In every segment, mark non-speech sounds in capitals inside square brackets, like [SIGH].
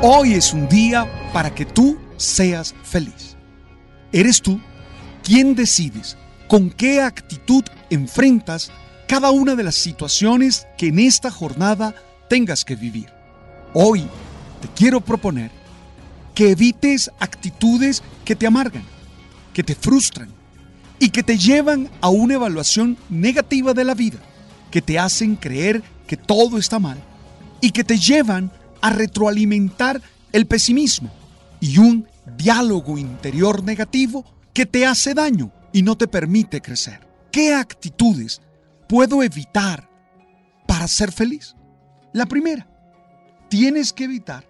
Hoy es un día para que tú seas feliz. Eres tú quien decides con qué actitud enfrentas cada una de las situaciones que en esta jornada tengas que vivir. Hoy te quiero proponer que evites actitudes que te amargan, que te frustran y que te llevan a una evaluación negativa de la vida, que te hacen creer que todo está mal y que te llevan a retroalimentar el pesimismo y un diálogo interior negativo que te hace daño y no te permite crecer. ¿Qué actitudes puedo evitar para ser feliz? La primera, tienes que evitar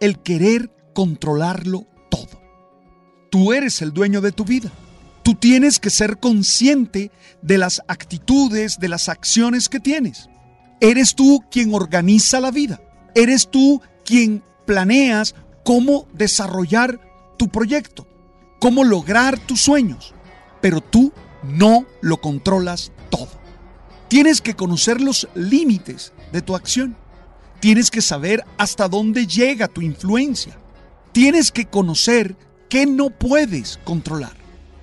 el querer controlarlo todo. Tú eres el dueño de tu vida. Tú tienes que ser consciente de las actitudes, de las acciones que tienes. Eres tú quien organiza la vida. Eres tú quien planeas cómo desarrollar tu proyecto, cómo lograr tus sueños, pero tú no lo controlas todo. Tienes que conocer los límites de tu acción. Tienes que saber hasta dónde llega tu influencia. Tienes que conocer qué no puedes controlar.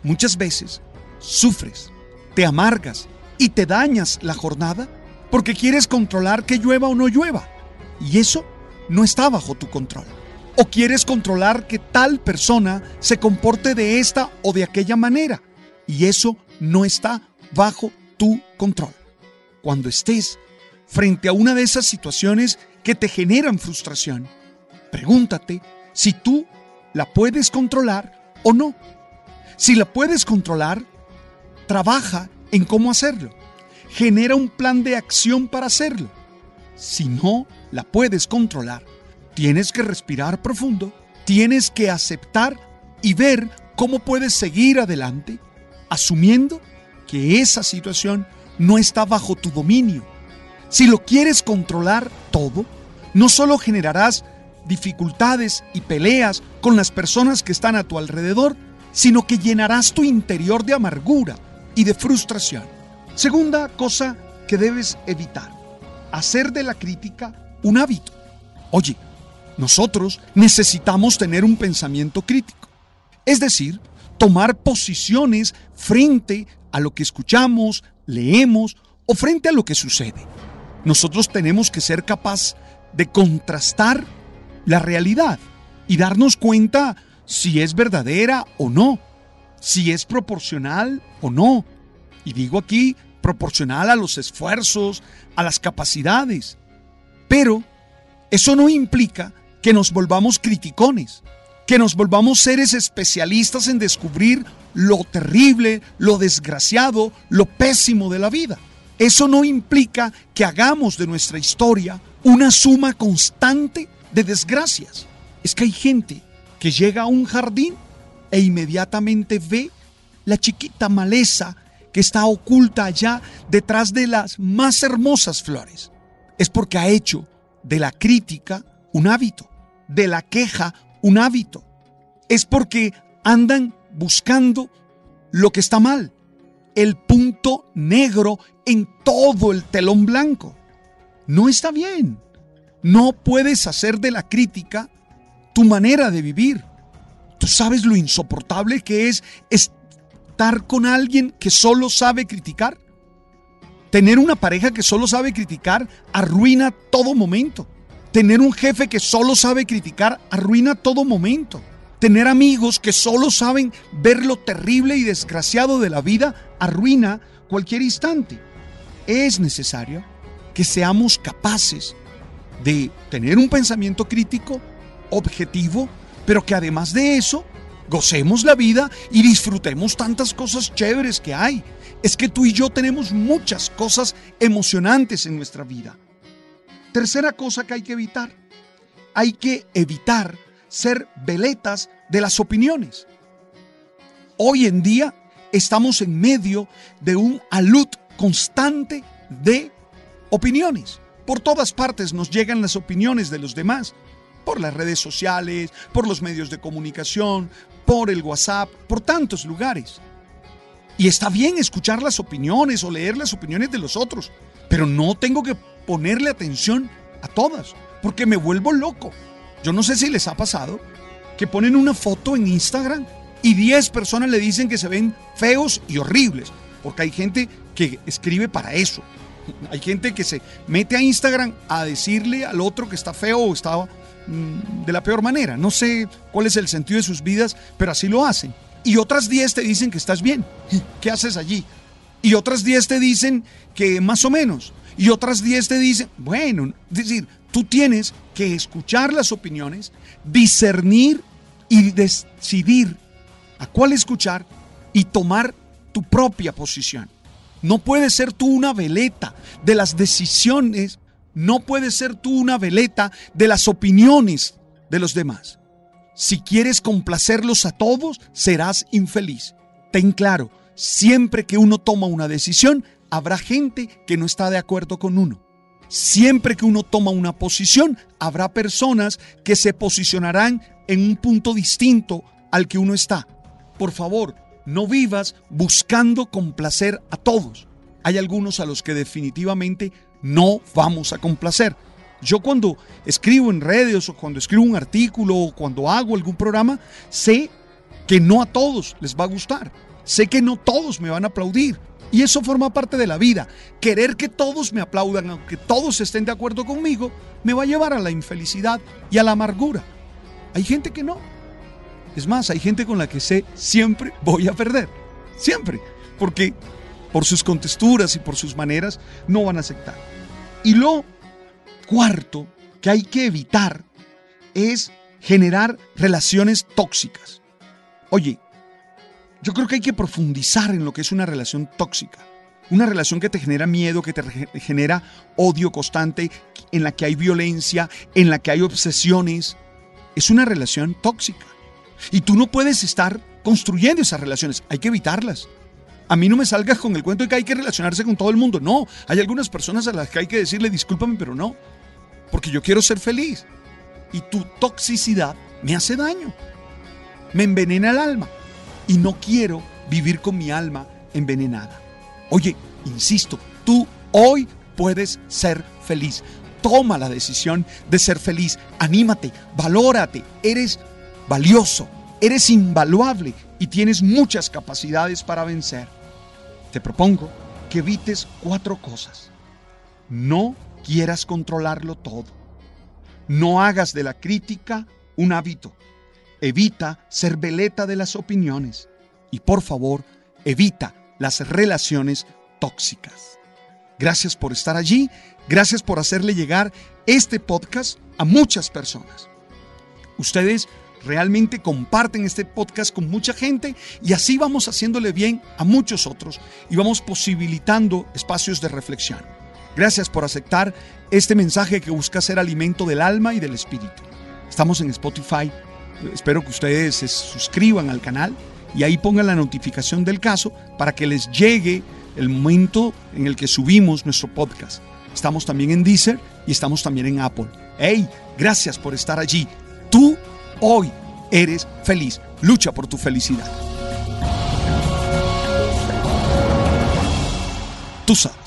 Muchas veces sufres, te amargas y te dañas la jornada porque quieres controlar que llueva o no llueva. Y eso no está bajo tu control. O quieres controlar que tal persona se comporte de esta o de aquella manera. Y eso no está bajo tu control. Cuando estés frente a una de esas situaciones que te generan frustración, pregúntate si tú la puedes controlar o no. Si la puedes controlar, trabaja en cómo hacerlo. Genera un plan de acción para hacerlo. Si no la puedes controlar, tienes que respirar profundo, tienes que aceptar y ver cómo puedes seguir adelante, asumiendo que esa situación no está bajo tu dominio. Si lo quieres controlar todo, no solo generarás dificultades y peleas con las personas que están a tu alrededor, sino que llenarás tu interior de amargura y de frustración. Segunda cosa que debes evitar, hacer de la crítica un hábito. Oye, nosotros necesitamos tener un pensamiento crítico, es decir, tomar posiciones frente a lo que escuchamos, leemos o frente a lo que sucede. Nosotros tenemos que ser capaz de contrastar la realidad y darnos cuenta si es verdadera o no, si es proporcional o no. Y digo aquí proporcional a los esfuerzos, a las capacidades. Pero eso no implica que nos volvamos criticones, que nos volvamos seres especialistas en descubrir lo terrible, lo desgraciado, lo pésimo de la vida. Eso no implica que hagamos de nuestra historia una suma constante de desgracias. Es que hay gente que llega a un jardín e inmediatamente ve la chiquita maleza que está oculta allá detrás de las más hermosas flores. Es porque ha hecho de la crítica un hábito, de la queja un hábito. Es porque andan buscando lo que está mal, el punto negro en todo el telón blanco. No está bien. No puedes hacer de la crítica tu manera de vivir. Tú sabes lo insoportable que es estar con alguien que solo sabe criticar. Tener una pareja que solo sabe criticar arruina todo momento. Tener un jefe que solo sabe criticar arruina todo momento. Tener amigos que solo saben ver lo terrible y desgraciado de la vida arruina cualquier instante. Es necesario que seamos capaces de tener un pensamiento crítico, objetivo, pero que además de eso gocemos la vida y disfrutemos tantas cosas chéveres que hay. Es que tú y yo tenemos muchas cosas emocionantes en nuestra vida. Tercera cosa que hay que evitar. Hay que evitar ser veletas de las opiniones. Hoy en día estamos en medio de un alud constante de opiniones. Por todas partes nos llegan las opiniones de los demás, por las redes sociales, por los medios de comunicación, por el WhatsApp, por tantos lugares. Y está bien escuchar las opiniones o leer las opiniones de los otros, pero no tengo que ponerle atención a todas, porque me vuelvo loco. Yo no sé si les ha pasado que ponen una foto en Instagram y 10 personas le dicen que se ven feos y horribles, porque hay gente que escribe para eso. Hay gente que se mete a Instagram a decirle al otro que está feo o está mm, de la peor manera. No sé cuál es el sentido de sus vidas, pero así lo hacen. Y otras 10 te dicen que estás bien. [LAUGHS] ¿Qué haces allí? Y otras 10 te dicen que más o menos. Y otras 10 te dicen, bueno, es decir, tú tienes que escuchar las opiniones, discernir y decidir a cuál escuchar y tomar tu propia posición. No puedes ser tú una veleta de las decisiones, no puedes ser tú una veleta de las opiniones de los demás. Si quieres complacerlos a todos, serás infeliz. Ten claro, siempre que uno toma una decisión, habrá gente que no está de acuerdo con uno. Siempre que uno toma una posición, habrá personas que se posicionarán en un punto distinto al que uno está. Por favor, no vivas buscando complacer a todos. Hay algunos a los que definitivamente no vamos a complacer. Yo cuando escribo en redes o cuando escribo un artículo o cuando hago algún programa, sé que no a todos les va a gustar. Sé que no todos me van a aplaudir. Y eso forma parte de la vida. Querer que todos me aplaudan, aunque todos estén de acuerdo conmigo, me va a llevar a la infelicidad y a la amargura. Hay gente que no. Es más, hay gente con la que sé siempre voy a perder. Siempre. Porque por sus contesturas y por sus maneras no van a aceptar. Y lo cuarto que hay que evitar es generar relaciones tóxicas. Oye, yo creo que hay que profundizar en lo que es una relación tóxica. Una relación que te genera miedo, que te genera odio constante, en la que hay violencia, en la que hay obsesiones. Es una relación tóxica. Y tú no puedes estar construyendo esas relaciones. Hay que evitarlas. A mí no me salgas con el cuento de que hay que relacionarse con todo el mundo. No, hay algunas personas a las que hay que decirle discúlpame, pero no. Porque yo quiero ser feliz. Y tu toxicidad me hace daño. Me envenena el alma y no quiero vivir con mi alma envenenada. Oye, insisto, tú hoy puedes ser feliz. Toma la decisión de ser feliz. Anímate, valórate. Eres valioso, eres invaluable y tienes muchas capacidades para vencer. Te propongo que evites cuatro cosas. No quieras controlarlo todo. No hagas de la crítica un hábito. Evita ser veleta de las opiniones y por favor, evita las relaciones tóxicas. Gracias por estar allí, gracias por hacerle llegar este podcast a muchas personas. Ustedes realmente comparten este podcast con mucha gente y así vamos haciéndole bien a muchos otros y vamos posibilitando espacios de reflexión. Gracias por aceptar este mensaje que busca ser alimento del alma y del espíritu. Estamos en Spotify, Espero que ustedes se suscriban al canal y ahí pongan la notificación del caso para que les llegue el momento en el que subimos nuestro podcast. Estamos también en Deezer y estamos también en Apple. ¡Hey! Gracias por estar allí. Tú hoy eres feliz. Lucha por tu felicidad. Tú sabes.